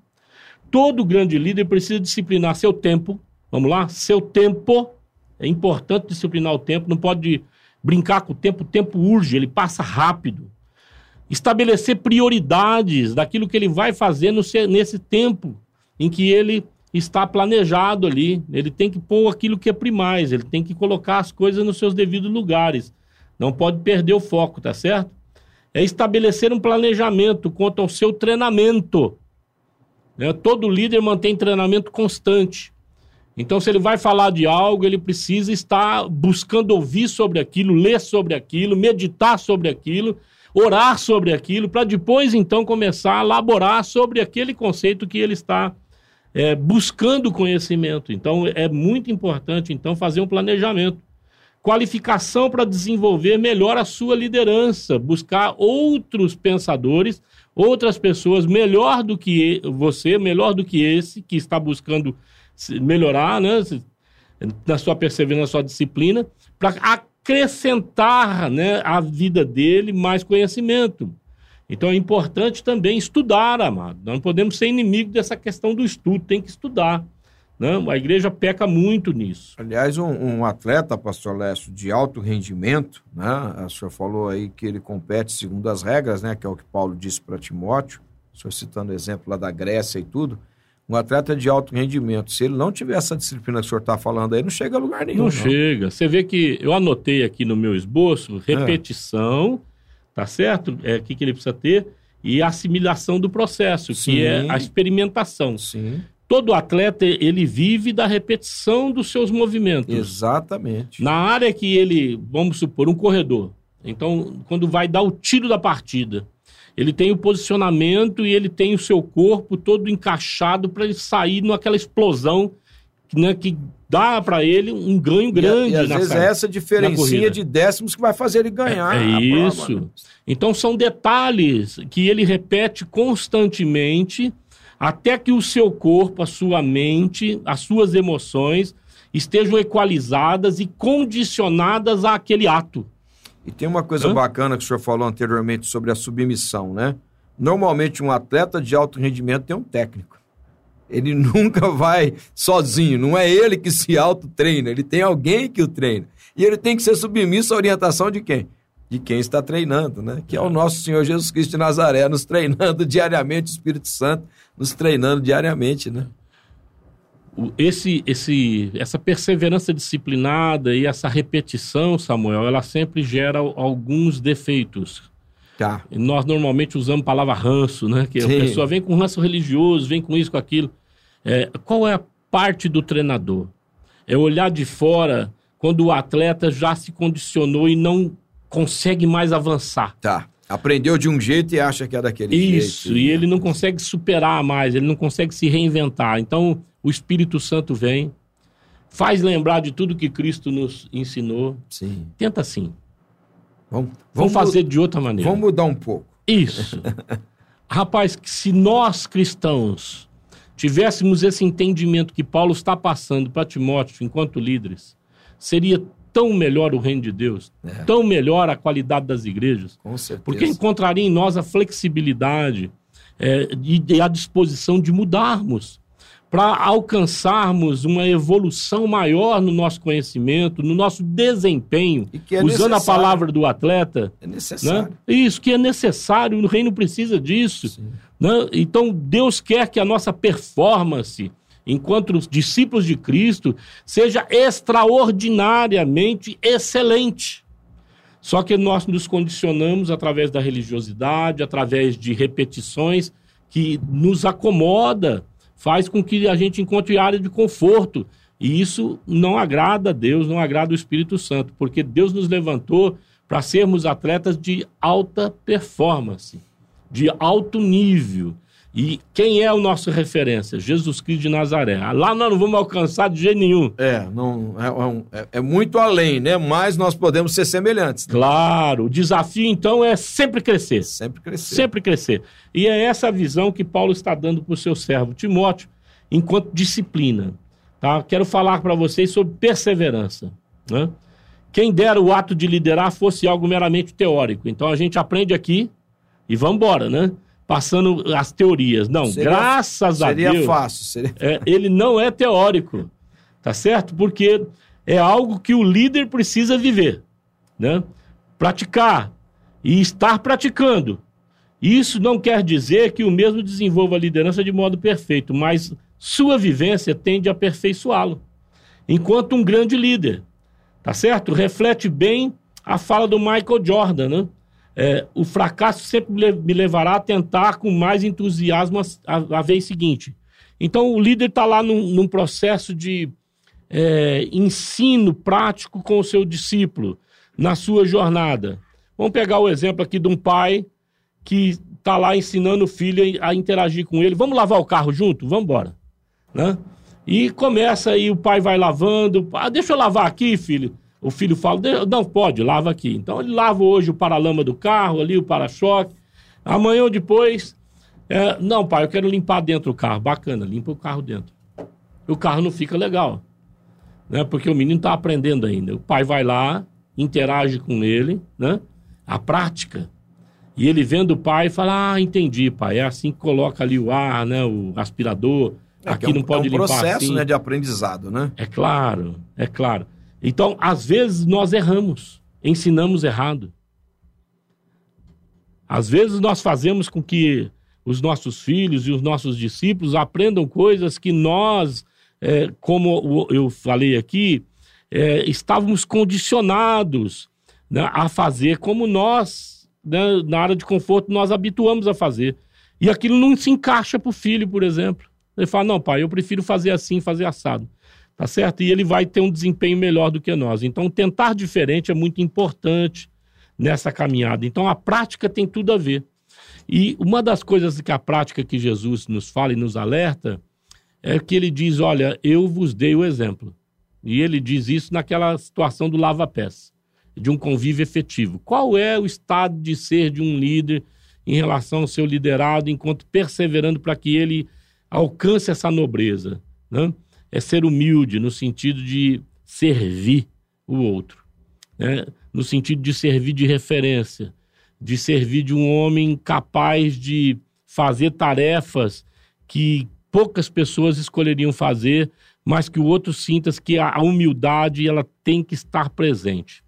Todo grande líder precisa disciplinar seu tempo. Vamos lá? Seu tempo. É importante disciplinar o tempo. Não pode brincar com o tempo. O tempo urge, ele passa rápido. Estabelecer prioridades daquilo que ele vai fazer nesse tempo em que ele está planejado ali. Ele tem que pôr aquilo que é primais, ele tem que colocar as coisas nos seus devidos lugares. Não pode perder o foco, tá certo? É estabelecer um planejamento quanto ao seu treinamento. Né? Todo líder mantém treinamento constante. Então, se ele vai falar de algo, ele precisa estar buscando ouvir sobre aquilo, ler sobre aquilo, meditar sobre aquilo, orar sobre aquilo, para depois, então, começar a elaborar sobre aquele conceito que ele está é, buscando conhecimento. Então, é muito importante, então, fazer um planejamento. Qualificação para desenvolver melhor a sua liderança, buscar outros pensadores, outras pessoas melhor do que você, melhor do que esse que está buscando melhorar, né, na sua perseverança, na sua disciplina, para acrescentar, né, à vida dele mais conhecimento. Então é importante também estudar, amado. Nós não podemos ser inimigo dessa questão do estudo, tem que estudar. Não, né? a igreja peca muito nisso. Aliás, um, um, atleta, pastor Lécio, de alto rendimento, né? O senhor falou aí que ele compete segundo as regras, né? Que é o que Paulo disse para Timóteo, o senhor citando o exemplo lá da Grécia e tudo. Um atleta de alto rendimento, se ele não tiver essa disciplina que o senhor está falando aí, não chega a lugar nenhum. Não, não, chega. Você vê que eu anotei aqui no meu esboço repetição. É tá certo? É o que, que ele precisa ter e a assimilação do processo, Sim. que é a experimentação. Sim. Todo atleta ele vive da repetição dos seus movimentos. Exatamente. Na área que ele, vamos supor, um corredor. Então, quando vai dar o tiro da partida, ele tem o posicionamento e ele tem o seu corpo todo encaixado para ele sair naquela explosão né, que dá para ele um ganho grande. E, e às vezes é essa diferencinha de décimos que vai fazer ele ganhar. É, é isso. Prova. Então são detalhes que ele repete constantemente até que o seu corpo, a sua mente, as suas emoções estejam equalizadas e condicionadas àquele ato. E tem uma coisa Hã? bacana que o senhor falou anteriormente sobre a submissão, né? Normalmente um atleta de alto rendimento tem um técnico. Ele nunca vai sozinho, não é ele que se auto-treina, ele tem alguém que o treina. E ele tem que ser submisso à orientação de quem? De quem está treinando, né? Que é o nosso Senhor Jesus Cristo de Nazaré, nos treinando diariamente, o Espírito Santo nos treinando diariamente, né? Esse, esse, essa perseverança disciplinada e essa repetição, Samuel, ela sempre gera alguns defeitos Tá. Nós normalmente usamos a palavra ranço, né? Que Sim. a pessoa vem com ranço religioso, vem com isso, com aquilo. É, qual é a parte do treinador? É olhar de fora quando o atleta já se condicionou e não consegue mais avançar. Tá. Aprendeu de um jeito e acha que é daquele Isso, jeito. Isso, e ele não consegue superar mais, ele não consegue se reinventar. Então, o Espírito Santo vem, faz lembrar de tudo que Cristo nos ensinou. Sim. Tenta sim. Vamos, vamos fazer de outra maneira. Vamos mudar um pouco. Isso. Rapaz, se nós cristãos tivéssemos esse entendimento que Paulo está passando para Timóteo enquanto líderes, seria tão melhor o reino de Deus, é. tão melhor a qualidade das igrejas. Com certeza. Porque encontraria em nós a flexibilidade é, e a disposição de mudarmos para alcançarmos uma evolução maior no nosso conhecimento, no nosso desempenho, é usando a palavra do atleta. É necessário. Né? Isso que é necessário, o reino precisa disso. Né? Então, Deus quer que a nossa performance, enquanto discípulos de Cristo, seja extraordinariamente excelente. Só que nós nos condicionamos através da religiosidade, através de repetições que nos acomoda faz com que a gente encontre área de conforto. E isso não agrada a Deus, não agrada o Espírito Santo, porque Deus nos levantou para sermos atletas de alta performance, de alto nível. E quem é o nosso referência? Jesus Cristo de Nazaré. Lá nós não vamos alcançar de jeito nenhum. É, não, é, é, é muito além, né? Mas nós podemos ser semelhantes. Né? Claro, o desafio então é sempre crescer. Sempre crescer. Sempre crescer. E é essa visão que Paulo está dando para o seu servo Timóteo, enquanto disciplina. Tá? Quero falar para vocês sobre perseverança. Né? quem dera o ato de liderar fosse algo meramente teórico. Então a gente aprende aqui e vamos embora, né? Passando as teorias. Não, seria, graças a Deus. Seria fácil. Seria... É, ele não é teórico, tá certo? Porque é algo que o líder precisa viver, né? Praticar e estar praticando. Isso não quer dizer que o mesmo desenvolva a liderança de modo perfeito, mas sua vivência tende a aperfeiçoá-lo. Enquanto um grande líder, tá certo? Reflete bem a fala do Michael Jordan, né? É, o fracasso sempre me levará a tentar com mais entusiasmo a, a, vez seguinte. Então, o líder está lá num, num, processo de é, ensino prático com o seu discípulo, na sua jornada. Vamos pegar o exemplo aqui de um pai que está lá ensinando o filho a interagir com ele. Vamos lavar o carro junto? Vamos embora. Né? E começa aí, o pai vai lavando. Ah, deixa eu lavar aqui, filho. O filho fala, não, pode, lava aqui. Então ele lava hoje o paralama do carro, ali o para-choque. Amanhã ou depois, é, não, pai, eu quero limpar dentro do carro. Bacana, limpa o carro dentro. O carro não fica legal. Né? Porque o menino está aprendendo ainda. O pai vai lá, interage com ele, né? A prática e ele vendo o pai fala: Ah, entendi, pai. É assim que coloca ali o ar, né? O aspirador. É, aqui é um, não pode é um limpar processo assim. né, de aprendizado, né? É claro, é claro. Então, às vezes nós erramos, ensinamos errado. Às vezes nós fazemos com que os nossos filhos e os nossos discípulos aprendam coisas que nós, é, como eu falei aqui, é, estávamos condicionados né, a fazer como nós né, na área de conforto, nós habituamos a fazer. E aquilo não se encaixa para o filho, por exemplo. Ele fala: não, pai, eu prefiro fazer assim, fazer assado. Tá certo? E ele vai ter um desempenho melhor do que nós. Então, tentar diferente é muito importante nessa caminhada. Então, a prática tem tudo a ver. E uma das coisas que a prática que Jesus nos fala e nos alerta é que ele diz: Olha, eu vos dei o exemplo. E ele diz isso naquela situação do lava-pés de um convívio efetivo. Qual é o estado de ser de um líder em relação ao seu liderado, enquanto perseverando para que ele alcance essa nobreza? Né? É ser humilde no sentido de servir o outro, né? no sentido de servir de referência, de servir de um homem capaz de fazer tarefas que poucas pessoas escolheriam fazer, mas que o outro sinta que a humildade ela tem que estar presente.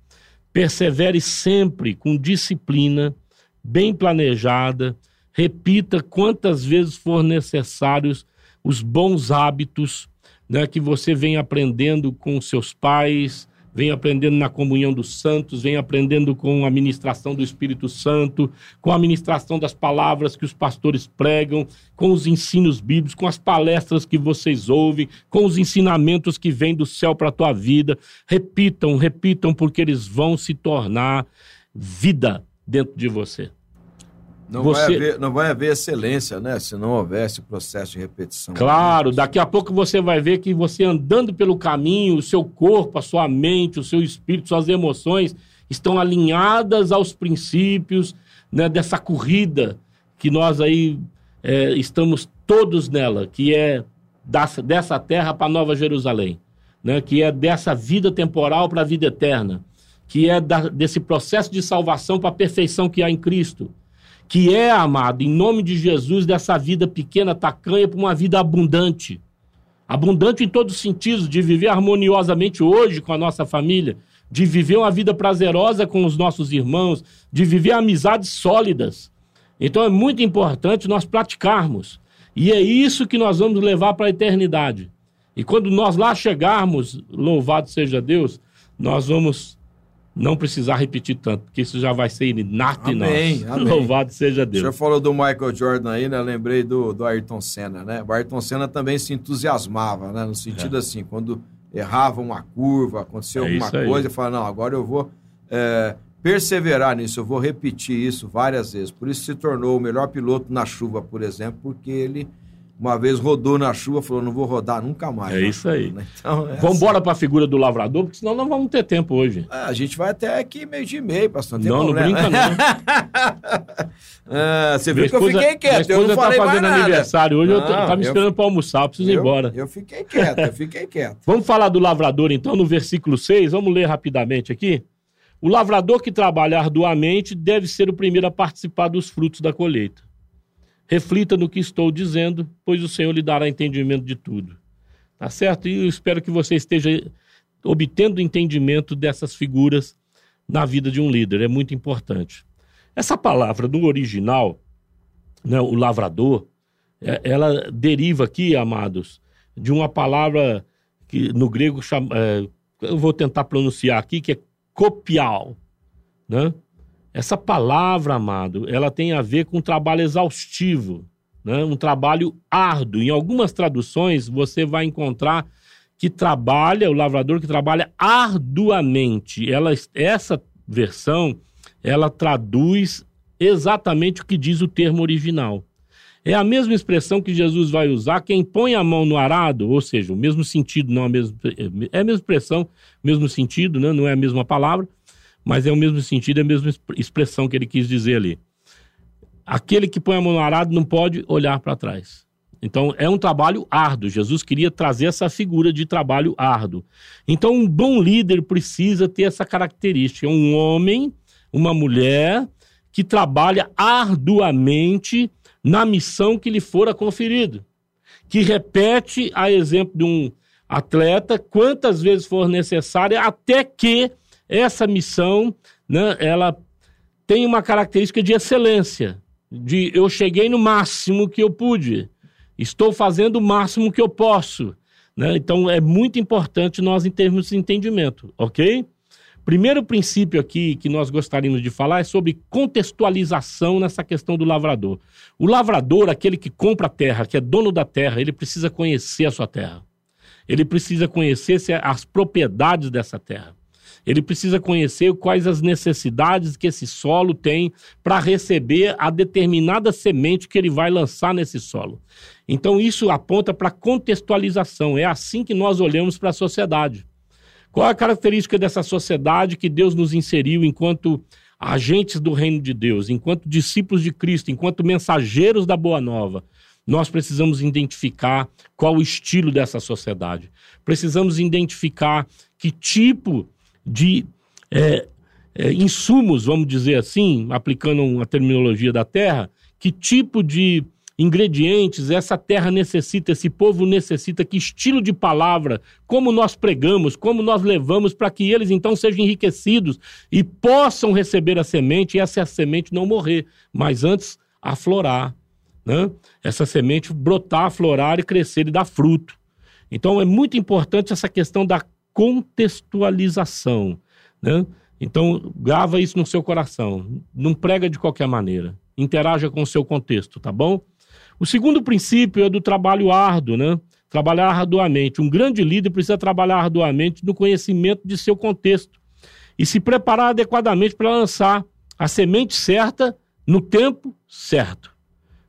Persevere sempre com disciplina, bem planejada. Repita quantas vezes for necessários os bons hábitos né, que você vem aprendendo com seus pais, vem aprendendo na comunhão dos santos, vem aprendendo com a ministração do Espírito Santo, com a ministração das palavras que os pastores pregam, com os ensinos bíblicos, com as palestras que vocês ouvem, com os ensinamentos que vêm do céu para a tua vida. Repitam, repitam, porque eles vão se tornar vida dentro de você. Não, você... vai haver, não vai haver excelência, né? Se não houvesse processo de repetição. Claro, daqui a pouco você vai ver que você andando pelo caminho, o seu corpo, a sua mente, o seu espírito, suas emoções estão alinhadas aos princípios né, dessa corrida que nós aí é, estamos todos nela, que é dessa, terra para Nova Jerusalém, né? Que é dessa vida temporal para a vida eterna, que é da, desse processo de salvação para a perfeição que há em Cristo que é, amado, em nome de Jesus, dessa vida pequena, tacanha, para uma vida abundante. Abundante em todos os sentidos, de viver harmoniosamente hoje com a nossa família, de viver uma vida prazerosa com os nossos irmãos, de viver amizades sólidas. Então é muito importante nós praticarmos. E é isso que nós vamos levar para a eternidade. E quando nós lá chegarmos, louvado seja Deus, nós vamos não precisar repetir tanto, porque isso já vai ser inato amém, em nós. Amém. Louvado seja Deus. O senhor falou do Michael Jordan aí, né? Lembrei do, do Ayrton Senna, né? O Ayrton Senna também se entusiasmava, né? No sentido é. assim, quando errava uma curva, aconteceu é alguma coisa, ele falava, não, agora eu vou é, perseverar nisso, eu vou repetir isso várias vezes. Por isso se tornou o melhor piloto na chuva, por exemplo, porque ele uma vez rodou na chuva, falou, não vou rodar nunca mais. É isso chuva, aí. né? Então, é Vamos embora para a figura do lavrador, porque senão não vamos ter tempo hoje. assim. Ah, a gente vai até aqui meio de meio, pastor. Não, Não, não brinca não. Ah, você viu que eu fiquei quieto, minha eu não esposa falei tá mais fazendo nada. aniversário hoje, eu Não, tá me eu- esperando para almoçar, eu preciso ir eu, embora. Eu fiquei quieto, eu fiquei quieto. Vamos falar do lavrador, então, no versículo 6. Vamos ler rapidamente aqui. O lavrador que trabalha arduamente deve ser o primeiro a participar dos frutos da colheita. Reflita no que estou dizendo, pois o Senhor lhe dará entendimento de tudo. Tá certo? E eu espero que você esteja obtendo entendimento dessas figuras na vida de um líder. É muito importante. Essa palavra, no original, né, o lavrador, é- ela deriva aqui, amados, de uma palavra que no grego chama, é, eu vou tentar pronunciar aqui, que é copial, né? Essa palavra, amado, ela tem a ver com um trabalho exaustivo, né? um trabalho árduo. Em algumas traduções, você vai encontrar que trabalha, o lavrador que trabalha arduamente. Ela, essa versão, ela traduz exatamente o que diz o termo original. É a mesma expressão que Jesus vai usar, quem põe a mão no arado, ou seja, o mesmo sentido, não a mesma, é a mesma expressão, mesmo sentido, né? não é a mesma palavra, mas é o mesmo sentido, é a mesma exp- expressão que ele quis dizer ali. Aquele que põe a mão no arado não pode olhar para trás. Então, é um trabalho árduo. Jesus queria trazer essa figura de trabalho árduo. Então, um bom líder precisa ter essa característica. É um homem, uma mulher que trabalha arduamente na missão que lhe fora conferida. Que repete, a exemplo de um atleta, quantas vezes for necessária, até que essa missão né, ela tem uma característica de excelência. De eu cheguei no máximo que eu pude. Estou fazendo o máximo que eu posso. Né? Então é muito importante nós em termos de entendimento, ok? Primeiro princípio aqui que nós gostaríamos de falar é sobre contextualização nessa questão do lavrador. O lavrador, aquele que compra a terra, que é dono da terra, ele precisa conhecer a sua terra. Ele precisa conhecer as propriedades dessa terra. Ele precisa conhecer quais as necessidades que esse solo tem para receber a determinada semente que ele vai lançar nesse solo. Então, isso aponta para contextualização. É assim que nós olhamos para a sociedade. Qual é a característica dessa sociedade que Deus nos inseriu enquanto agentes do reino de Deus, enquanto discípulos de Cristo, enquanto mensageiros da Boa Nova? Nós precisamos identificar qual o estilo dessa sociedade. Precisamos identificar que tipo de é, é, insumos, vamos dizer assim, aplicando uma terminologia da terra, que tipo de ingredientes essa terra necessita, esse povo necessita, que estilo de palavra, como nós pregamos, como nós levamos para que eles então sejam enriquecidos e possam receber a semente e essa semente não morrer, mas antes aflorar, né? Essa semente brotar, aflorar e crescer e dar fruto. Então é muito importante essa questão da contextualização, né? Então grava isso no seu coração. Não prega de qualquer maneira. Interaja com o seu contexto, tá bom? O segundo princípio é do trabalho árduo, né? Trabalhar arduamente. Um grande líder precisa trabalhar arduamente no conhecimento de seu contexto e se preparar adequadamente para lançar a semente certa no tempo certo.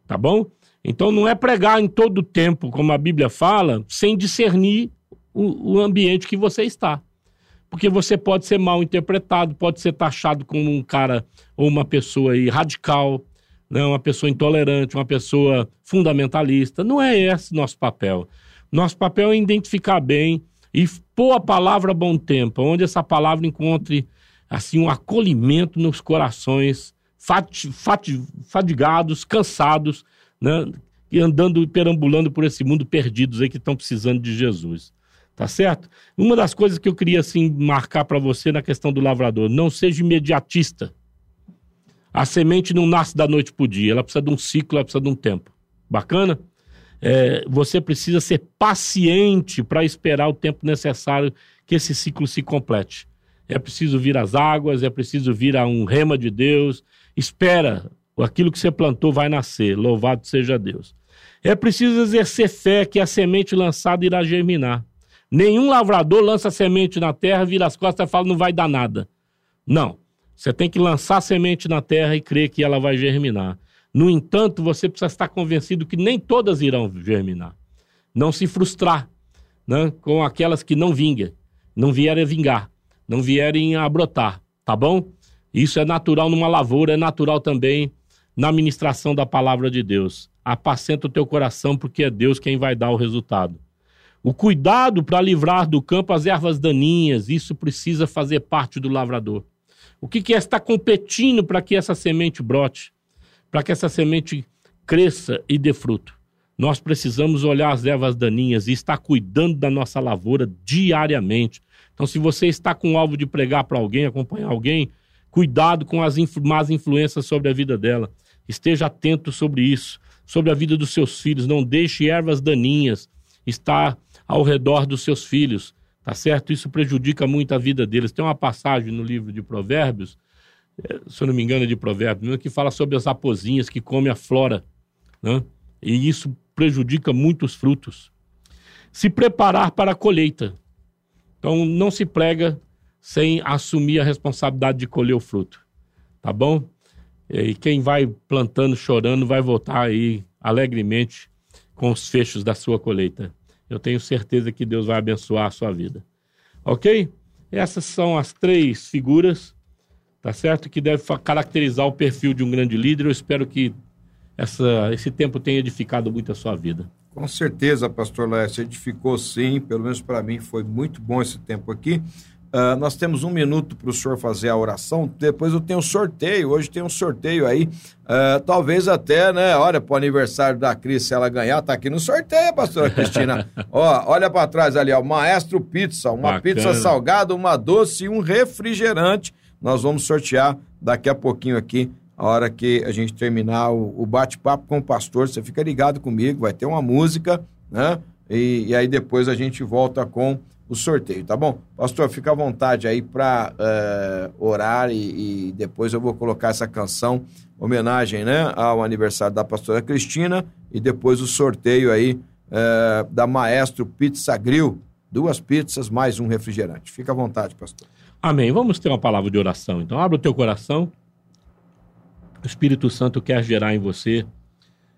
Tá bom? Então não é pregar em todo o tempo, como a Bíblia fala, sem discernir o, o ambiente que você está. Porque você pode ser mal interpretado, pode ser taxado como um cara ou uma pessoa aí radical, né? uma pessoa intolerante, uma pessoa fundamentalista. Não é esse nosso papel. Nosso papel é identificar bem e pôr a palavra bom tempo, onde essa palavra encontre assim um acolhimento nos corações fati- fati- fadigados, cansados, né? andando e perambulando por esse mundo perdidos aí que estão precisando de Jesus. Tá certo? Uma das coisas que eu queria assim marcar para você na questão do lavrador, não seja imediatista. A semente não nasce da noite para o dia, ela precisa de um ciclo, ela precisa de um tempo. Bacana? É, você precisa ser paciente para esperar o tempo necessário que esse ciclo se complete. É preciso vir as águas, é preciso vir a um rema de Deus. Espera, aquilo que você plantou vai nascer. Louvado seja Deus. É preciso exercer fé que a semente lançada irá germinar. Nenhum lavrador lança semente na terra, vira as costas e fala não vai dar nada. Não. Você tem que lançar semente na terra e crer que ela vai germinar. No entanto, você precisa estar convencido que nem todas irão germinar. Não se frustrar né, com aquelas que não vingam, não vierem a vingar, não vierem a brotar, tá bom? Isso é natural numa lavoura, é natural também na ministração da palavra de Deus. Apacenta o teu coração, porque é Deus quem vai dar o resultado. O cuidado para livrar do campo as ervas daninhas, isso precisa fazer parte do lavrador. O que, que é estar competindo para que essa semente brote? Para que essa semente cresça e dê fruto. Nós precisamos olhar as ervas daninhas e estar cuidando da nossa lavoura diariamente. Então, se você está com o alvo de pregar para alguém, acompanhar alguém, cuidado com as influ más influências sobre a vida dela. Esteja atento sobre isso, sobre a vida dos seus filhos. Não deixe ervas daninhas estar ao redor dos seus filhos, tá certo? Isso prejudica muito a vida deles. Tem uma passagem no livro de Provérbios, eh, se eu não me engano é de Provérbios, que fala sobre as raposinhas que comem a flora, né? E isso prejudica muito os frutos. Se preparar para a colheita. Então, não se prega sem assumir a responsabilidade de colher o fruto. Tá bom? E quem vai plantando, chorando, vai voltar aí alegremente com os fechos da sua colheita. Eu tenho certeza que Deus vai abençoar a sua vida. Ok? Essas são as três figuras, tá certo? Que deve caracterizar o perfil de um grande líder. Eu espero que essa, esse tempo tenha edificado muito a sua vida. Com certeza, pastor Lécio, edificou sim, pelo menos para mim foi muito bom esse tempo aqui. Uh, nós temos um minuto para o senhor fazer a oração. Depois eu tenho um sorteio. Hoje tem um sorteio aí. Uh, talvez até, né? Olha, para o aniversário da Cris, se ela ganhar, tá aqui no sorteio, pastora Cristina. ó, olha para trás ali, ó. Maestro Pizza. Uma Bacana. pizza salgada, uma doce e um refrigerante. Nós vamos sortear daqui a pouquinho aqui. A hora que a gente terminar o, bate-papo com o pastor, você fica ligado comigo, vai ter uma música, né? E, e aí depois a gente volta com o sorteio, tá bom? Pastor, fica à vontade aí para uh, eh, orar e, e, depois eu vou colocar essa canção, homenagem, né, ao aniversário da pastora Cristina e depois o sorteio aí uh, da Maestro Pizza Grill, duas pizzas mais um refrigerante. Fica à vontade, pastor. Amém. Vamos ter uma palavra de oração. Então, abra o teu coração. O Espírito Santo quer gerar em você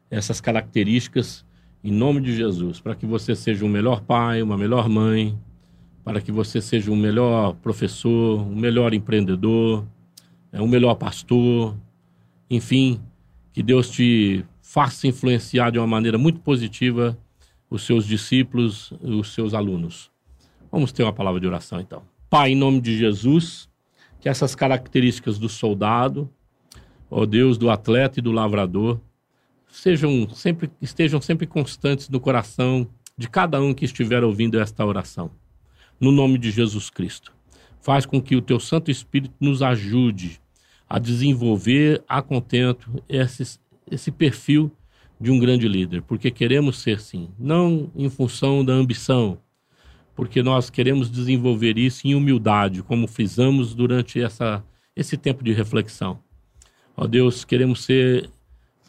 essas características em nome de Jesus, para que você seja um melhor pai, uma melhor mãe, para que você seja um melhor professor, um melhor empreendedor, é, um melhor pastor, enfim, que Deus te faça influenciar de uma maneira muito positiva os seus discípulos, os seus alunos. Vamos ter uma palavra de oração então. Pai, em nome de Jesus, que essas características do soldado, ó Deus, do atleta e do lavrador, sejam sempre, estejam sempre constantes no coração de cada um que estiver ouvindo esta oração no nome de Jesus Cristo. Faz com que o teu Santo Espírito nos ajude a desenvolver a contento esse, esse perfil de um grande líder, porque queremos ser sim, não em função da ambição, porque nós queremos desenvolver isso em humildade, como fizemos durante essa, esse tempo de reflexão. Ó Deus, queremos ser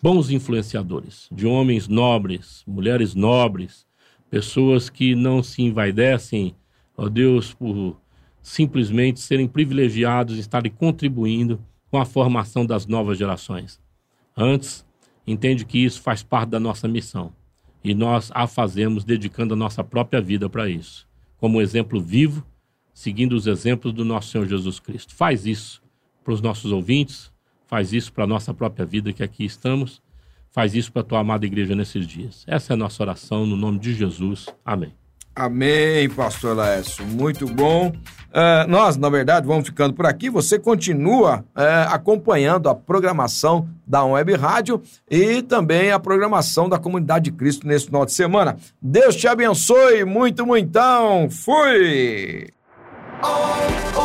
bons influenciadores, de homens nobres, mulheres nobres, pessoas que não se envaidecem ó Deus, por simplesmente serem privilegiados e estarem contribuindo com a formação das novas gerações. Antes, entende que isso faz parte da nossa missão e nós a fazemos dedicando a nossa própria vida para isso, como exemplo vivo, seguindo os exemplos do nosso Senhor Jesus Cristo. Faz isso para os nossos ouvintes, faz isso para a nossa própria vida que aqui estamos, faz isso para a tua amada igreja nesses dias. Essa é a nossa oração no nome de Jesus. Amém. Amém, pastor Laércio. Muito bom. Uh, nós, na verdade, vamos ficando por aqui. Você continua uh, acompanhando a programação da Web Rádio e também a programação da Comunidade de Cristo nesse final de semana. Deus te abençoe muito, muitão. Fui! Oh!